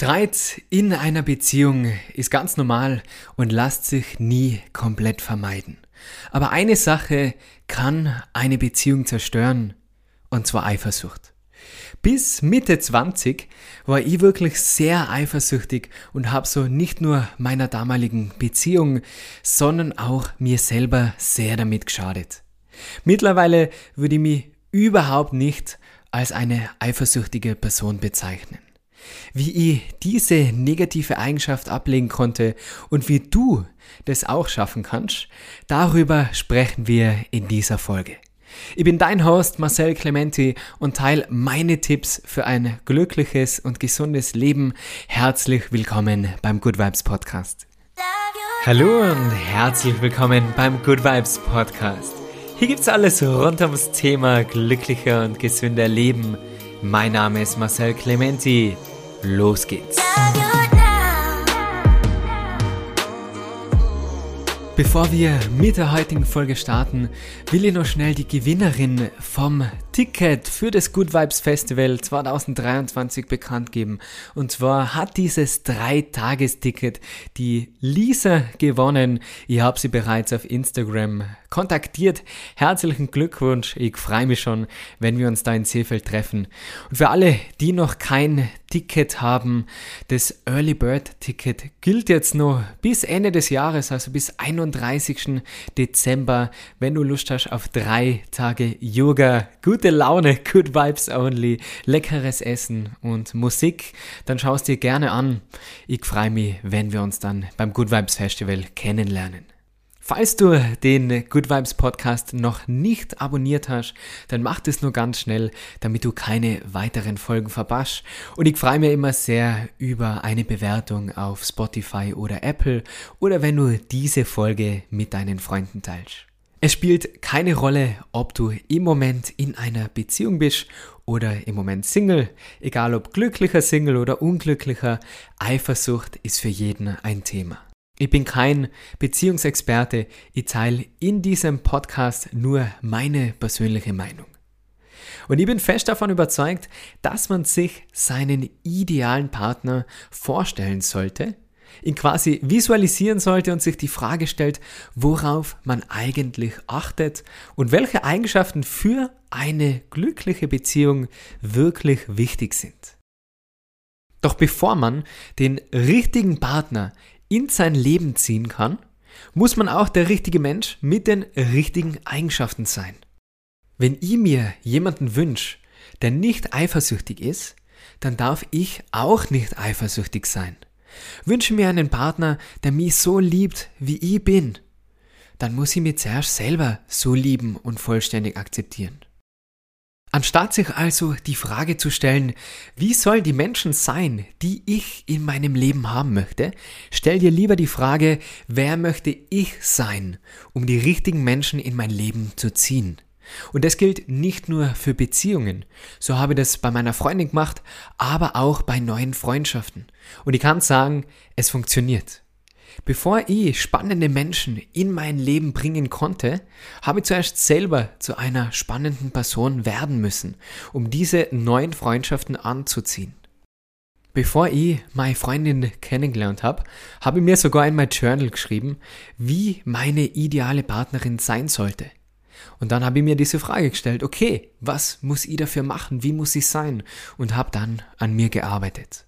Streit in einer Beziehung ist ganz normal und lässt sich nie komplett vermeiden. Aber eine Sache kann eine Beziehung zerstören, und zwar Eifersucht. Bis Mitte 20 war ich wirklich sehr eifersüchtig und habe so nicht nur meiner damaligen Beziehung, sondern auch mir selber sehr damit geschadet. Mittlerweile würde ich mich überhaupt nicht als eine eifersüchtige Person bezeichnen wie ich diese negative Eigenschaft ablegen konnte und wie du das auch schaffen kannst, darüber sprechen wir in dieser Folge. Ich bin dein Host Marcel Clementi und teile meine Tipps für ein glückliches und gesundes Leben. Herzlich willkommen beim Good Vibes Podcast. Hallo und herzlich willkommen beim Good Vibes Podcast. Hier gibt's alles rund ums Thema glücklicher und gesünder Leben. Mein Name ist Marcel Clementi. Los geht's. Bevor wir mit der heutigen Folge starten, will ich noch schnell die Gewinnerin vom Ticket für das Good Vibes Festival 2023 bekannt geben. Und zwar hat dieses Drei-Tages-Ticket die Lisa gewonnen. Ich habe sie bereits auf Instagram kontaktiert. Herzlichen Glückwunsch. Ich freue mich schon, wenn wir uns da in Seefeld treffen. Und für alle, die noch kein Ticket haben, das Early Bird Ticket gilt jetzt noch bis Ende des Jahres, also bis 31. Dezember, wenn du Lust hast auf drei Tage Yoga, gute Laune, good vibes only, leckeres Essen und Musik, dann schaust dir gerne an. Ich freue mich, wenn wir uns dann beim Good Vibes Festival kennenlernen. Falls du den Good Vibes Podcast noch nicht abonniert hast, dann mach das nur ganz schnell, damit du keine weiteren Folgen verpasst. Und ich freue mich immer sehr über eine Bewertung auf Spotify oder Apple oder wenn du diese Folge mit deinen Freunden teilst. Es spielt keine Rolle, ob du im Moment in einer Beziehung bist oder im Moment Single, egal ob glücklicher Single oder unglücklicher, Eifersucht ist für jeden ein Thema. Ich bin kein Beziehungsexperte, ich teile in diesem Podcast nur meine persönliche Meinung. Und ich bin fest davon überzeugt, dass man sich seinen idealen Partner vorstellen sollte, ihn quasi visualisieren sollte und sich die Frage stellt, worauf man eigentlich achtet und welche Eigenschaften für eine glückliche Beziehung wirklich wichtig sind. Doch bevor man den richtigen Partner in sein Leben ziehen kann, muss man auch der richtige Mensch mit den richtigen Eigenschaften sein. Wenn ich mir jemanden wünsche, der nicht eifersüchtig ist, dann darf ich auch nicht eifersüchtig sein. Wünsche mir einen Partner, der mich so liebt, wie ich bin, dann muss ich mich zuerst selber so lieben und vollständig akzeptieren. Anstatt sich also die Frage zu stellen, wie sollen die Menschen sein, die ich in meinem Leben haben möchte, stell dir lieber die Frage, wer möchte ich sein, um die richtigen Menschen in mein Leben zu ziehen. Und das gilt nicht nur für Beziehungen. So habe ich das bei meiner Freundin gemacht, aber auch bei neuen Freundschaften. Und ich kann sagen, es funktioniert. Bevor ich spannende Menschen in mein Leben bringen konnte, habe ich zuerst selber zu einer spannenden Person werden müssen, um diese neuen Freundschaften anzuziehen. Bevor ich meine Freundin kennengelernt habe, habe ich mir sogar in mein Journal geschrieben, wie meine ideale Partnerin sein sollte. Und dann habe ich mir diese Frage gestellt, okay, was muss ich dafür machen, wie muss ich sein? Und habe dann an mir gearbeitet.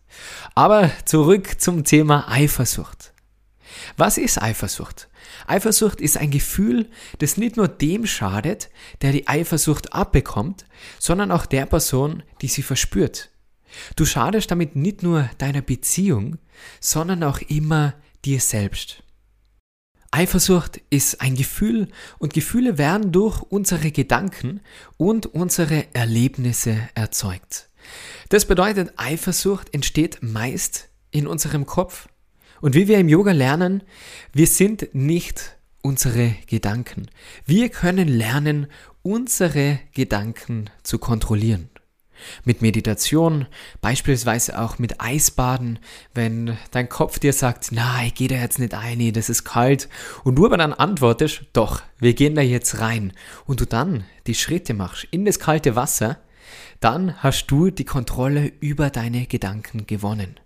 Aber zurück zum Thema Eifersucht. Was ist Eifersucht? Eifersucht ist ein Gefühl, das nicht nur dem schadet, der die Eifersucht abbekommt, sondern auch der Person, die sie verspürt. Du schadest damit nicht nur deiner Beziehung, sondern auch immer dir selbst. Eifersucht ist ein Gefühl und Gefühle werden durch unsere Gedanken und unsere Erlebnisse erzeugt. Das bedeutet, Eifersucht entsteht meist in unserem Kopf. Und wie wir im Yoga lernen, wir sind nicht unsere Gedanken. Wir können lernen, unsere Gedanken zu kontrollieren. Mit Meditation, beispielsweise auch mit Eisbaden, wenn dein Kopf dir sagt, na, ich gehe da jetzt nicht ein, das ist kalt, und du aber dann antwortest, doch, wir gehen da jetzt rein, und du dann die Schritte machst in das kalte Wasser, dann hast du die Kontrolle über deine Gedanken gewonnen.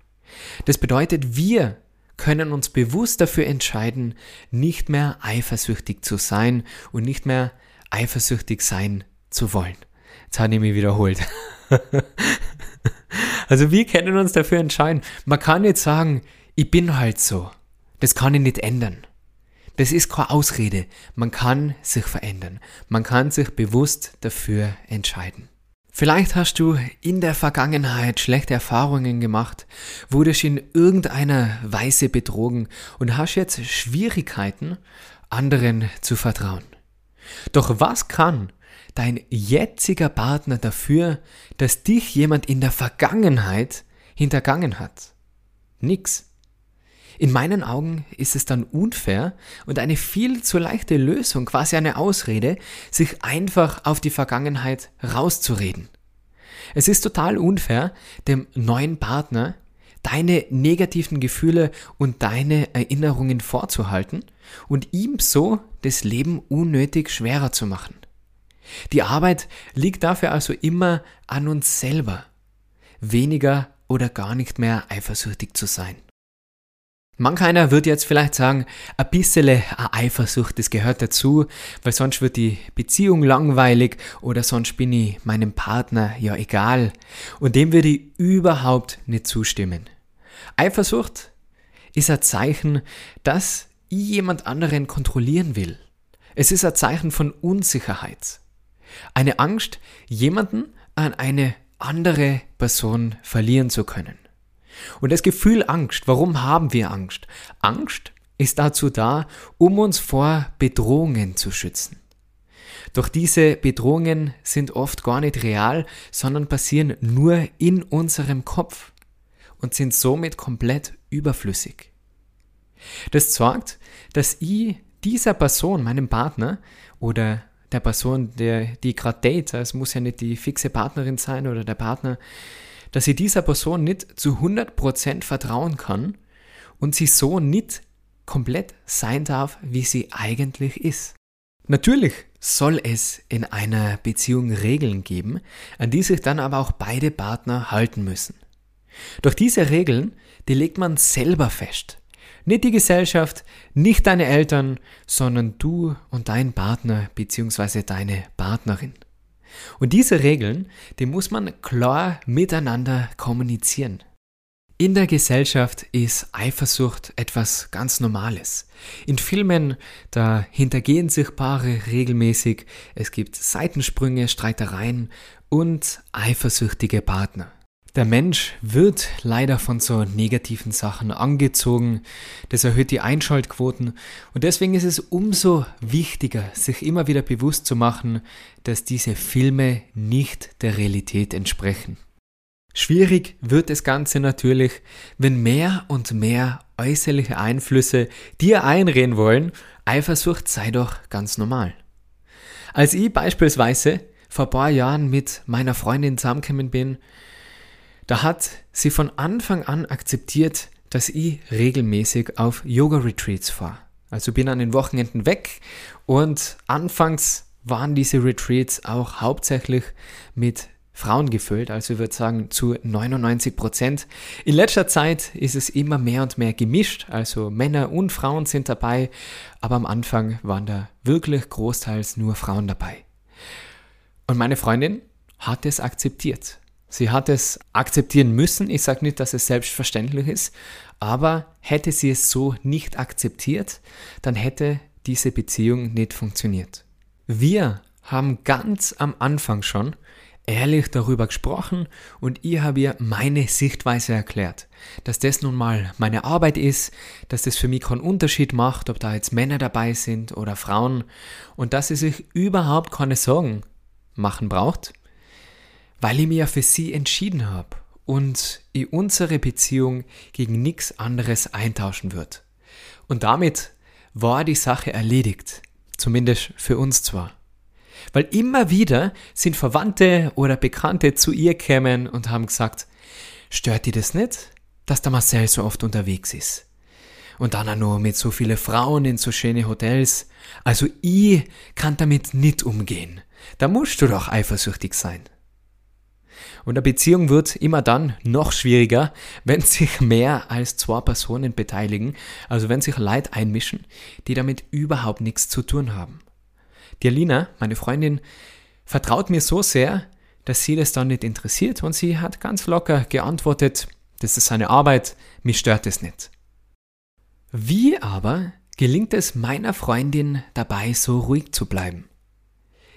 Das bedeutet, wir können uns bewusst dafür entscheiden, nicht mehr eifersüchtig zu sein und nicht mehr eifersüchtig sein zu wollen. Jetzt habe ich mich wiederholt. also wir können uns dafür entscheiden. Man kann nicht sagen, ich bin halt so. Das kann ich nicht ändern. Das ist keine Ausrede. Man kann sich verändern. Man kann sich bewusst dafür entscheiden. Vielleicht hast du in der Vergangenheit schlechte Erfahrungen gemacht, wurdest in irgendeiner Weise betrogen und hast jetzt Schwierigkeiten, anderen zu vertrauen. Doch was kann dein jetziger Partner dafür, dass dich jemand in der Vergangenheit hintergangen hat? Nix. In meinen Augen ist es dann unfair und eine viel zu leichte Lösung, quasi eine Ausrede, sich einfach auf die Vergangenheit rauszureden. Es ist total unfair, dem neuen Partner deine negativen Gefühle und deine Erinnerungen vorzuhalten und ihm so das Leben unnötig schwerer zu machen. Die Arbeit liegt dafür also immer an uns selber, weniger oder gar nicht mehr eifersüchtig zu sein. Manch einer wird jetzt vielleicht sagen, ein bisschen Eifersucht, das gehört dazu, weil sonst wird die Beziehung langweilig oder sonst bin ich meinem Partner ja egal. Und dem würde ich überhaupt nicht zustimmen. Eifersucht ist ein Zeichen, dass ich jemand anderen kontrollieren will. Es ist ein Zeichen von Unsicherheit. Eine Angst, jemanden an eine andere Person verlieren zu können. Und das Gefühl Angst, warum haben wir Angst? Angst ist dazu da, um uns vor Bedrohungen zu schützen. Doch diese Bedrohungen sind oft gar nicht real, sondern passieren nur in unserem Kopf und sind somit komplett überflüssig. Das sorgt, dass ich dieser Person, meinem Partner oder der Person, der, die gerade date, es muss ja nicht die fixe Partnerin sein oder der Partner, dass sie dieser Person nicht zu 100% vertrauen kann und sie so nicht komplett sein darf, wie sie eigentlich ist. Natürlich soll es in einer Beziehung Regeln geben, an die sich dann aber auch beide Partner halten müssen. Doch diese Regeln, die legt man selber fest. Nicht die Gesellschaft, nicht deine Eltern, sondern du und dein Partner bzw. deine Partnerin. Und diese Regeln, die muss man klar miteinander kommunizieren. In der Gesellschaft ist Eifersucht etwas ganz Normales. In Filmen, da hintergehen sich Paare regelmäßig, es gibt Seitensprünge, Streitereien und eifersüchtige Partner. Der Mensch wird leider von so negativen Sachen angezogen. Das erhöht die Einschaltquoten. Und deswegen ist es umso wichtiger, sich immer wieder bewusst zu machen, dass diese Filme nicht der Realität entsprechen. Schwierig wird das Ganze natürlich, wenn mehr und mehr äußerliche Einflüsse dir einreden wollen, Eifersucht sei doch ganz normal. Als ich beispielsweise vor ein paar Jahren mit meiner Freundin zusammengekommen bin, da hat sie von Anfang an akzeptiert, dass ich regelmäßig auf Yoga-Retreats fahre. Also bin an den Wochenenden weg und anfangs waren diese Retreats auch hauptsächlich mit Frauen gefüllt, also ich würde sagen zu 99 Prozent. In letzter Zeit ist es immer mehr und mehr gemischt, also Männer und Frauen sind dabei, aber am Anfang waren da wirklich großteils nur Frauen dabei. Und meine Freundin hat es akzeptiert. Sie hat es akzeptieren müssen. Ich sage nicht, dass es selbstverständlich ist, aber hätte sie es so nicht akzeptiert, dann hätte diese Beziehung nicht funktioniert. Wir haben ganz am Anfang schon ehrlich darüber gesprochen und ich habe ihr meine Sichtweise erklärt, dass das nun mal meine Arbeit ist, dass das für mich keinen Unterschied macht, ob da jetzt Männer dabei sind oder Frauen und dass sie sich überhaupt keine Sorgen machen braucht, weil ich mich ja für sie entschieden habe und ich unsere Beziehung gegen nichts anderes eintauschen wird. Und damit war die Sache erledigt, zumindest für uns zwar. Weil immer wieder sind Verwandte oder Bekannte zu ihr kämen und haben gesagt, stört dir das nicht, dass der Marcel so oft unterwegs ist? Und dann auch nur mit so viele Frauen in so schöne Hotels. Also ich kann damit nicht umgehen. Da musst du doch eifersüchtig sein. Und eine Beziehung wird immer dann noch schwieriger, wenn sich mehr als zwei Personen beteiligen, also wenn sich Leute einmischen, die damit überhaupt nichts zu tun haben. Die Alina, meine Freundin, vertraut mir so sehr, dass sie das dann nicht interessiert und sie hat ganz locker geantwortet, das ist seine Arbeit, mich stört es nicht. Wie aber gelingt es meiner Freundin dabei, so ruhig zu bleiben?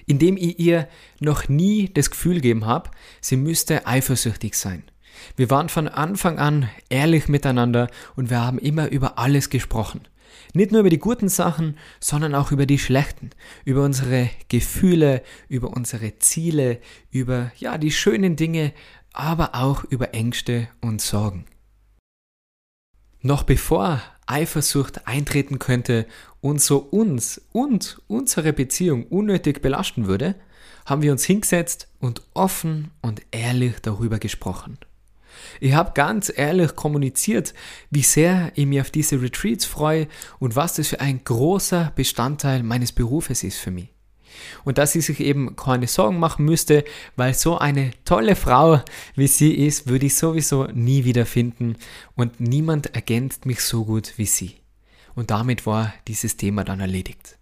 Indem ich ihr noch nie das Gefühl gegeben habe, sie müsste eifersüchtig sein. Wir waren von Anfang an ehrlich miteinander und wir haben immer über alles gesprochen. Nicht nur über die guten Sachen, sondern auch über die schlechten, über unsere Gefühle, über unsere Ziele, über ja, die schönen Dinge, aber auch über Ängste und Sorgen. Noch bevor Eifersucht eintreten könnte und so uns und unsere Beziehung unnötig belasten würde, haben wir uns hingesetzt und offen und ehrlich darüber gesprochen. Ich habe ganz ehrlich kommuniziert, wie sehr ich mich auf diese Retreats freue und was das für ein großer Bestandteil meines Berufes ist für mich. Und dass sie sich eben keine Sorgen machen müsste, weil so eine tolle Frau wie sie ist, würde ich sowieso nie wieder finden und niemand ergänzt mich so gut wie sie. Und damit war dieses Thema dann erledigt.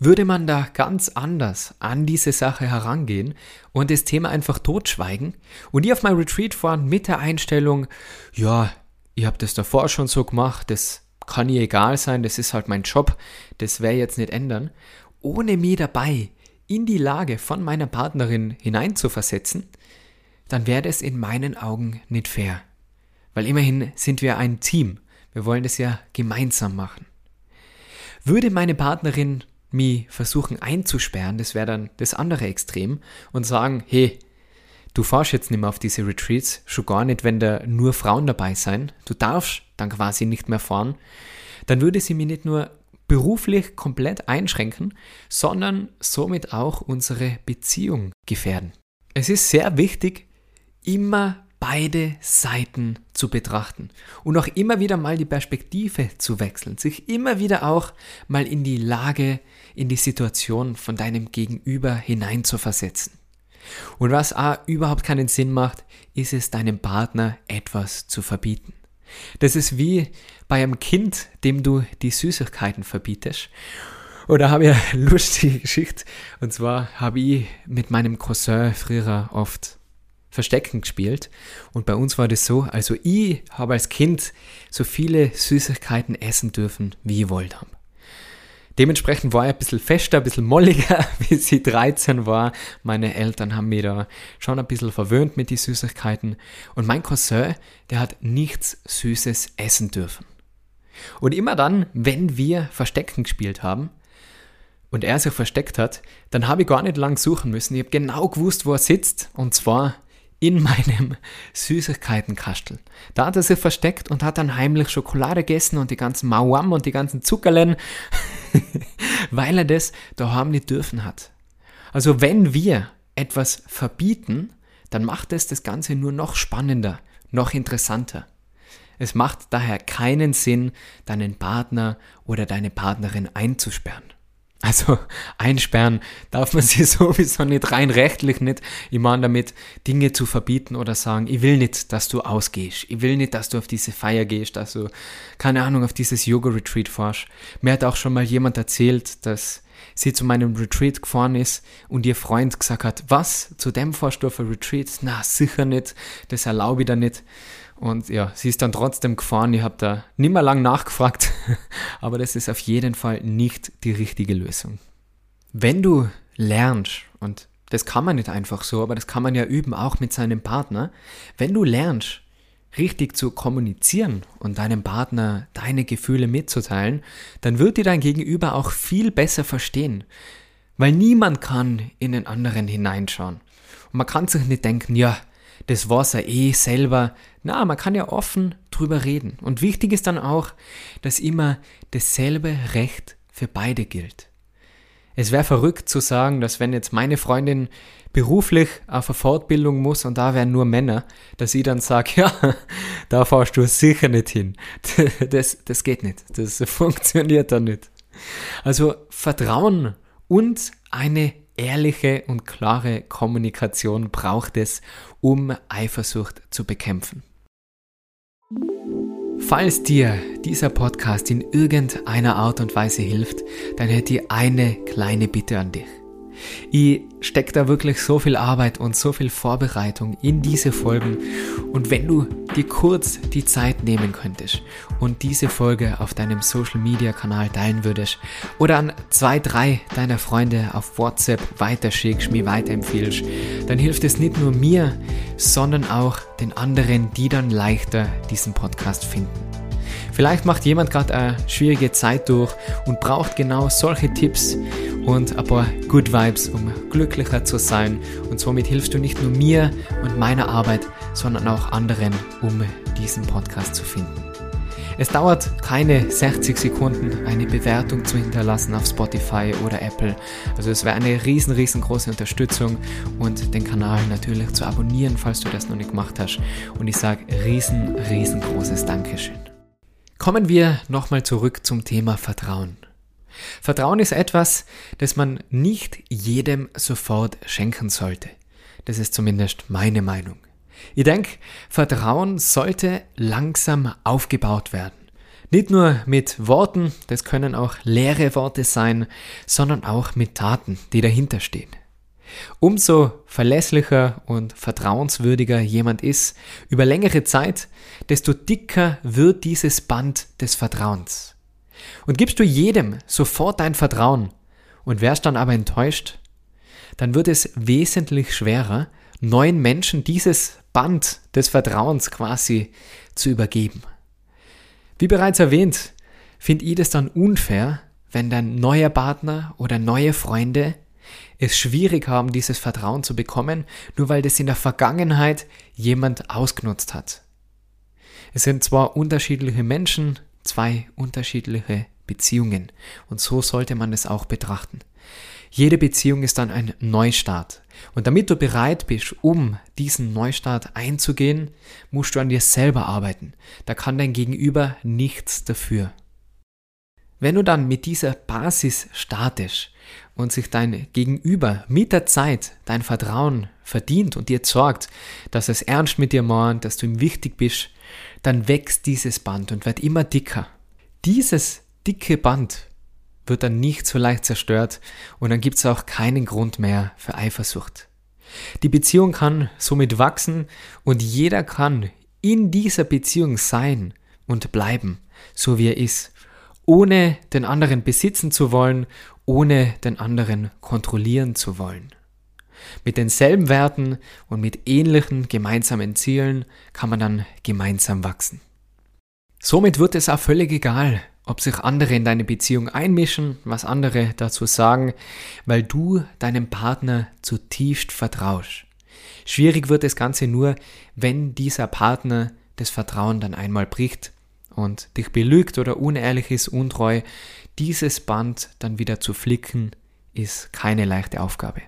Würde man da ganz anders an diese Sache herangehen und das Thema einfach totschweigen und ihr auf mein Retreat fahren mit der Einstellung, ja, ich habe das davor schon so gemacht, das kann ihr egal sein, das ist halt mein Job, das ich jetzt nicht ändern, ohne mir dabei in die Lage von meiner Partnerin hineinzuversetzen, dann wäre das in meinen Augen nicht fair. Weil immerhin sind wir ein Team. Wir wollen das ja gemeinsam machen. Würde meine Partnerin mich versuchen einzusperren, das wäre dann das andere Extrem, und sagen, hey, du fahrst jetzt nicht mehr auf diese Retreats, schon gar nicht, wenn da nur Frauen dabei sein, du darfst dann quasi nicht mehr fahren, dann würde sie mir nicht nur beruflich komplett einschränken, sondern somit auch unsere Beziehung gefährden. Es ist sehr wichtig, immer beide Seiten zu betrachten und auch immer wieder mal die Perspektive zu wechseln, sich immer wieder auch mal in die Lage, in die Situation von deinem Gegenüber hineinzuversetzen. Und was auch überhaupt keinen Sinn macht, ist es deinem Partner etwas zu verbieten. Das ist wie bei einem Kind, dem du die Süßigkeiten verbietest. Oder habe ich eine lustige Geschichte. Und zwar habe ich mit meinem Cousin früher oft Verstecken gespielt. Und bei uns war das so, also ich habe als Kind so viele Süßigkeiten essen dürfen, wie ich wollte habe. Dementsprechend war ich ein bisschen fester, ein bisschen molliger, wie sie 13 war. Meine Eltern haben mich da schon ein bisschen verwöhnt mit den Süßigkeiten. Und mein Cousin, der hat nichts Süßes essen dürfen. Und immer dann, wenn wir Verstecken gespielt haben, und er sich versteckt hat, dann habe ich gar nicht lang suchen müssen. Ich habe genau gewusst, wo er sitzt. Und zwar in meinem Süßigkeitenkastel. Da hat er sich versteckt und hat dann heimlich Schokolade gegessen und die ganzen Mauam und die ganzen Zuckerlen, weil er das daheim nicht dürfen hat. Also wenn wir etwas verbieten, dann macht es das Ganze nur noch spannender, noch interessanter. Es macht daher keinen Sinn, deinen Partner oder deine Partnerin einzusperren. Also einsperren darf man sie sowieso nicht rein rechtlich nicht. Ich meine damit Dinge zu verbieten oder sagen, ich will nicht, dass du ausgehst. Ich will nicht, dass du auf diese Feier gehst, dass du, keine Ahnung, auf dieses Yoga-Retreat fährst. Mir hat auch schon mal jemand erzählt, dass sie zu meinem Retreat gefahren ist und ihr Freund gesagt hat, was, zu dem fährst du auf ein Retreat? Na, sicher nicht, das erlaube ich da nicht. Und ja, sie ist dann trotzdem gefahren. Ich habe da nicht mehr lang nachgefragt, aber das ist auf jeden Fall nicht die richtige Lösung. Wenn du lernst, und das kann man nicht einfach so, aber das kann man ja üben, auch mit seinem Partner, wenn du lernst, richtig zu kommunizieren und deinem Partner deine Gefühle mitzuteilen, dann wird dir dein Gegenüber auch viel besser verstehen. Weil niemand kann in den anderen hineinschauen. Und man kann sich nicht denken, ja, das war's ja eh selber. Na, man kann ja offen drüber reden. Und wichtig ist dann auch, dass immer dasselbe Recht für beide gilt. Es wäre verrückt zu sagen, dass wenn jetzt meine Freundin beruflich auf eine Fortbildung muss und da wären nur Männer, dass ich dann sage, ja, da fahrst du sicher nicht hin. Das, das geht nicht. Das funktioniert dann nicht. Also Vertrauen und eine ehrliche und klare Kommunikation braucht es, um Eifersucht zu bekämpfen. Falls dir dieser Podcast in irgendeiner Art und Weise hilft, dann hätte ich eine kleine Bitte an dich. Ich stecke da wirklich so viel Arbeit und so viel Vorbereitung in diese Folgen. Und wenn du dir kurz die Zeit nehmen könntest und diese Folge auf deinem Social Media Kanal teilen würdest oder an zwei, drei deiner Freunde auf WhatsApp weiterschickst, mir weiterempfiehlst, dann hilft es nicht nur mir, sondern auch den anderen, die dann leichter diesen Podcast finden. Vielleicht macht jemand gerade eine schwierige Zeit durch und braucht genau solche Tipps und ein paar Good Vibes, um glücklicher zu sein. Und somit hilfst du nicht nur mir und meiner Arbeit, sondern auch anderen, um diesen Podcast zu finden. Es dauert keine 60 Sekunden, eine Bewertung zu hinterlassen auf Spotify oder Apple. Also es wäre eine riesen, riesengroße Unterstützung und den Kanal natürlich zu abonnieren, falls du das noch nicht gemacht hast. Und ich sage riesen, riesengroßes Dankeschön. Kommen wir nochmal zurück zum Thema Vertrauen. Vertrauen ist etwas, das man nicht jedem sofort schenken sollte. Das ist zumindest meine Meinung. Ich denke, Vertrauen sollte langsam aufgebaut werden. Nicht nur mit Worten, das können auch leere Worte sein, sondern auch mit Taten, die dahinter stehen. Umso verlässlicher und vertrauenswürdiger jemand ist über längere Zeit, desto dicker wird dieses Band des Vertrauens. Und gibst du jedem sofort dein Vertrauen und wärst dann aber enttäuscht, dann wird es wesentlich schwerer, neuen Menschen dieses Band des Vertrauens quasi zu übergeben. Wie bereits erwähnt, finde ich das dann unfair, wenn dein neuer Partner oder neue Freunde es schwierig haben, dieses Vertrauen zu bekommen, nur weil das in der Vergangenheit jemand ausgenutzt hat. Es sind zwar unterschiedliche Menschen, zwei unterschiedliche Beziehungen und so sollte man es auch betrachten. Jede Beziehung ist dann ein Neustart. Und damit du bereit bist, um diesen Neustart einzugehen, musst du an dir selber arbeiten. Da kann dein Gegenüber nichts dafür. Wenn du dann mit dieser Basis startest und sich dein Gegenüber mit der Zeit dein Vertrauen verdient und dir sorgt, dass es ernst mit dir meint, dass du ihm wichtig bist, dann wächst dieses Band und wird immer dicker. Dieses dicke Band wird dann nicht so leicht zerstört und dann gibt es auch keinen Grund mehr für Eifersucht. Die Beziehung kann somit wachsen und jeder kann in dieser Beziehung sein und bleiben, so wie er ist ohne den anderen besitzen zu wollen, ohne den anderen kontrollieren zu wollen. Mit denselben Werten und mit ähnlichen gemeinsamen Zielen kann man dann gemeinsam wachsen. Somit wird es auch völlig egal, ob sich andere in deine Beziehung einmischen, was andere dazu sagen, weil du deinem Partner zutiefst vertraust. Schwierig wird das Ganze nur, wenn dieser Partner das Vertrauen dann einmal bricht und dich belügt oder unehrlich ist, untreu, dieses Band dann wieder zu flicken, ist keine leichte Aufgabe.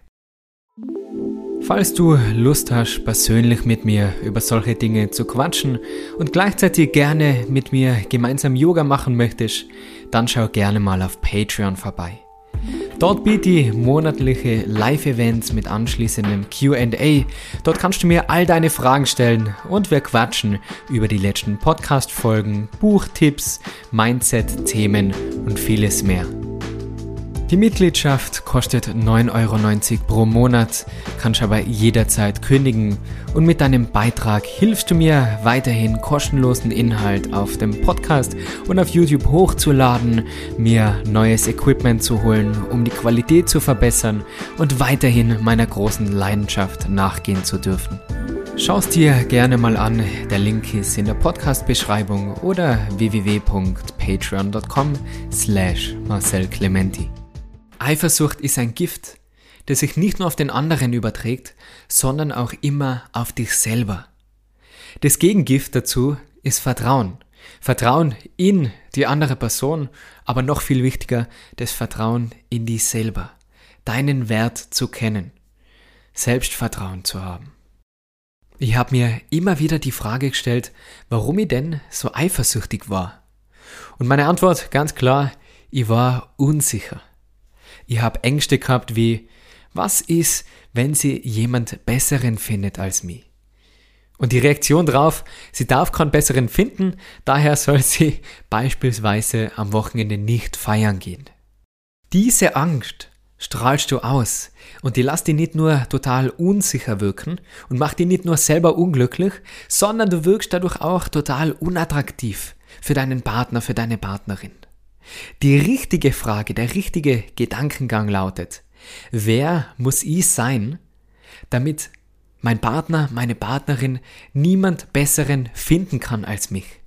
Falls du Lust hast, persönlich mit mir über solche Dinge zu quatschen und gleichzeitig gerne mit mir gemeinsam Yoga machen möchtest, dann schau gerne mal auf Patreon vorbei. Dort biete ich monatliche Live-Events mit anschließendem QA. Dort kannst du mir all deine Fragen stellen und wir quatschen über die letzten Podcast-Folgen, Buchtipps, Mindset-Themen und vieles mehr. Die Mitgliedschaft kostet 9,90 Euro pro Monat, kannst aber jederzeit kündigen und mit deinem Beitrag hilfst du mir weiterhin kostenlosen Inhalt auf dem Podcast und auf YouTube hochzuladen, mir neues Equipment zu holen, um die Qualität zu verbessern und weiterhin meiner großen Leidenschaft nachgehen zu dürfen. Schau es dir gerne mal an, der Link ist in der Podcast-Beschreibung oder www.patreon.com slash Marcel Clementi. Eifersucht ist ein Gift, das sich nicht nur auf den anderen überträgt, sondern auch immer auf dich selber. Das Gegengift dazu ist Vertrauen. Vertrauen in die andere Person, aber noch viel wichtiger, das Vertrauen in dich selber. Deinen Wert zu kennen. Selbstvertrauen zu haben. Ich habe mir immer wieder die Frage gestellt, warum ich denn so eifersüchtig war. Und meine Antwort ganz klar, ich war unsicher. Ich habe Ängste gehabt wie, Was ist, wenn sie jemand Besseren findet als mich? Und die Reaktion darauf, sie darf keinen Besseren finden, daher soll sie beispielsweise am Wochenende nicht feiern gehen. Diese Angst strahlst du aus und die lässt dich nicht nur total unsicher wirken und macht dich nicht nur selber unglücklich, sondern du wirkst dadurch auch total unattraktiv für deinen Partner, für deine Partnerin. Die richtige Frage, der richtige Gedankengang lautet, wer muss ich sein, damit mein Partner, meine Partnerin niemand besseren finden kann als mich?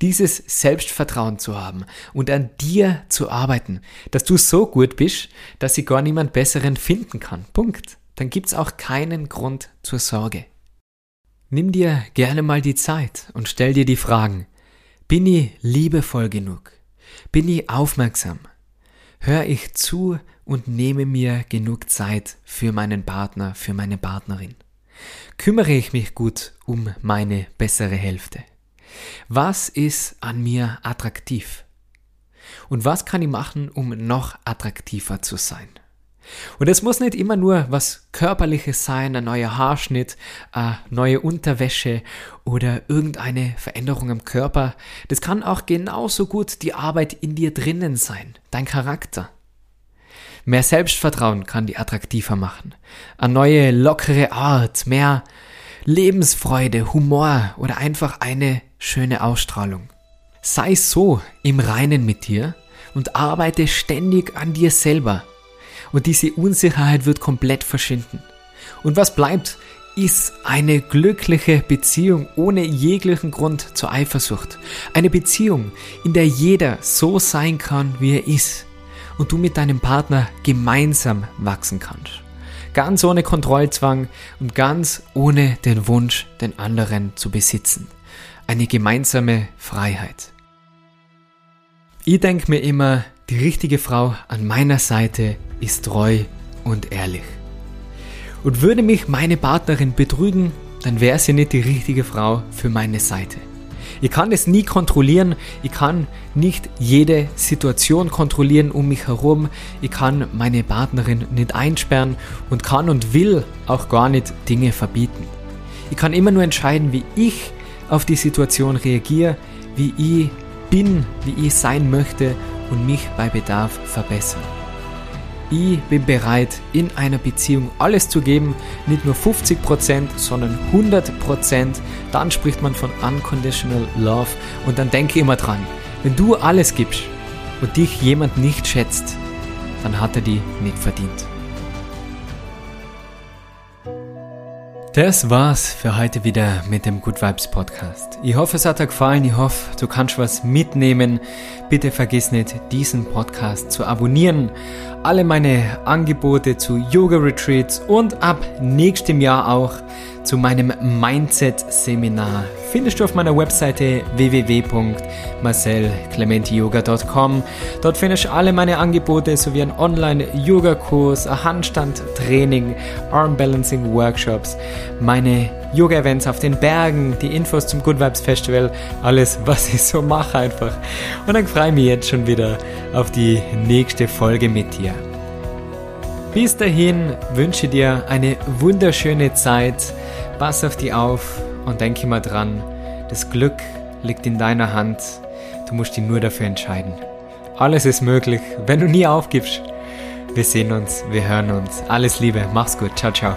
Dieses Selbstvertrauen zu haben und an dir zu arbeiten, dass du so gut bist, dass sie gar niemand besseren finden kann. Punkt. Dann gibt's auch keinen Grund zur Sorge. Nimm dir gerne mal die Zeit und stell dir die Fragen. Bin ich liebevoll genug? Bin ich aufmerksam? Hör ich zu und nehme mir genug Zeit für meinen Partner, für meine Partnerin? Kümmere ich mich gut um meine bessere Hälfte? Was ist an mir attraktiv? Und was kann ich machen, um noch attraktiver zu sein? Und es muss nicht immer nur was Körperliches sein, ein neuer Haarschnitt, eine neue Unterwäsche oder irgendeine Veränderung am Körper. Das kann auch genauso gut die Arbeit in dir drinnen sein, dein Charakter. Mehr Selbstvertrauen kann die attraktiver machen. Eine neue, lockere Art, mehr Lebensfreude, Humor oder einfach eine schöne Ausstrahlung. Sei so im Reinen mit dir und arbeite ständig an dir selber. Und diese Unsicherheit wird komplett verschwinden. Und was bleibt, ist eine glückliche Beziehung ohne jeglichen Grund zur Eifersucht. Eine Beziehung, in der jeder so sein kann, wie er ist. Und du mit deinem Partner gemeinsam wachsen kannst. Ganz ohne Kontrollzwang und ganz ohne den Wunsch, den anderen zu besitzen. Eine gemeinsame Freiheit. Ich denke mir immer, die richtige Frau an meiner Seite ist treu und ehrlich. Und würde mich meine Partnerin betrügen, dann wäre sie nicht die richtige Frau für meine Seite. Ich kann es nie kontrollieren. Ich kann nicht jede Situation kontrollieren um mich herum. Ich kann meine Partnerin nicht einsperren und kann und will auch gar nicht Dinge verbieten. Ich kann immer nur entscheiden, wie ich auf die Situation reagiere, wie ich bin, wie ich sein möchte und mich bei Bedarf verbessern. Ich bin bereit, in einer Beziehung alles zu geben, nicht nur 50%, sondern 100%. Dann spricht man von Unconditional Love. Und dann denke immer dran, wenn du alles gibst und dich jemand nicht schätzt, dann hat er die nicht verdient. Das war's für heute wieder mit dem Good Vibes Podcast. Ich hoffe, es hat dir gefallen. Ich hoffe, du kannst was mitnehmen. Bitte vergiss nicht, diesen Podcast zu abonnieren. Alle meine Angebote zu Yoga Retreats und ab nächstem Jahr auch zu meinem Mindset-Seminar findest du auf meiner Webseite www.marcelclementiyoga.com. Dort findest du alle meine Angebote sowie einen Online-Yoga-Kurs, ein Handstand-Training, Arm-Balancing-Workshops, meine Yoga-Events auf den Bergen, die Infos zum Good Vibes Festival, alles, was ich so mache einfach. Und dann freue ich mich jetzt schon wieder auf die nächste Folge mit dir. Bis dahin wünsche dir eine wunderschöne Zeit. Pass auf dich auf und denke immer dran, das Glück liegt in deiner Hand. Du musst dich nur dafür entscheiden. Alles ist möglich, wenn du nie aufgibst. Wir sehen uns, wir hören uns. Alles Liebe, mach's gut, ciao, ciao.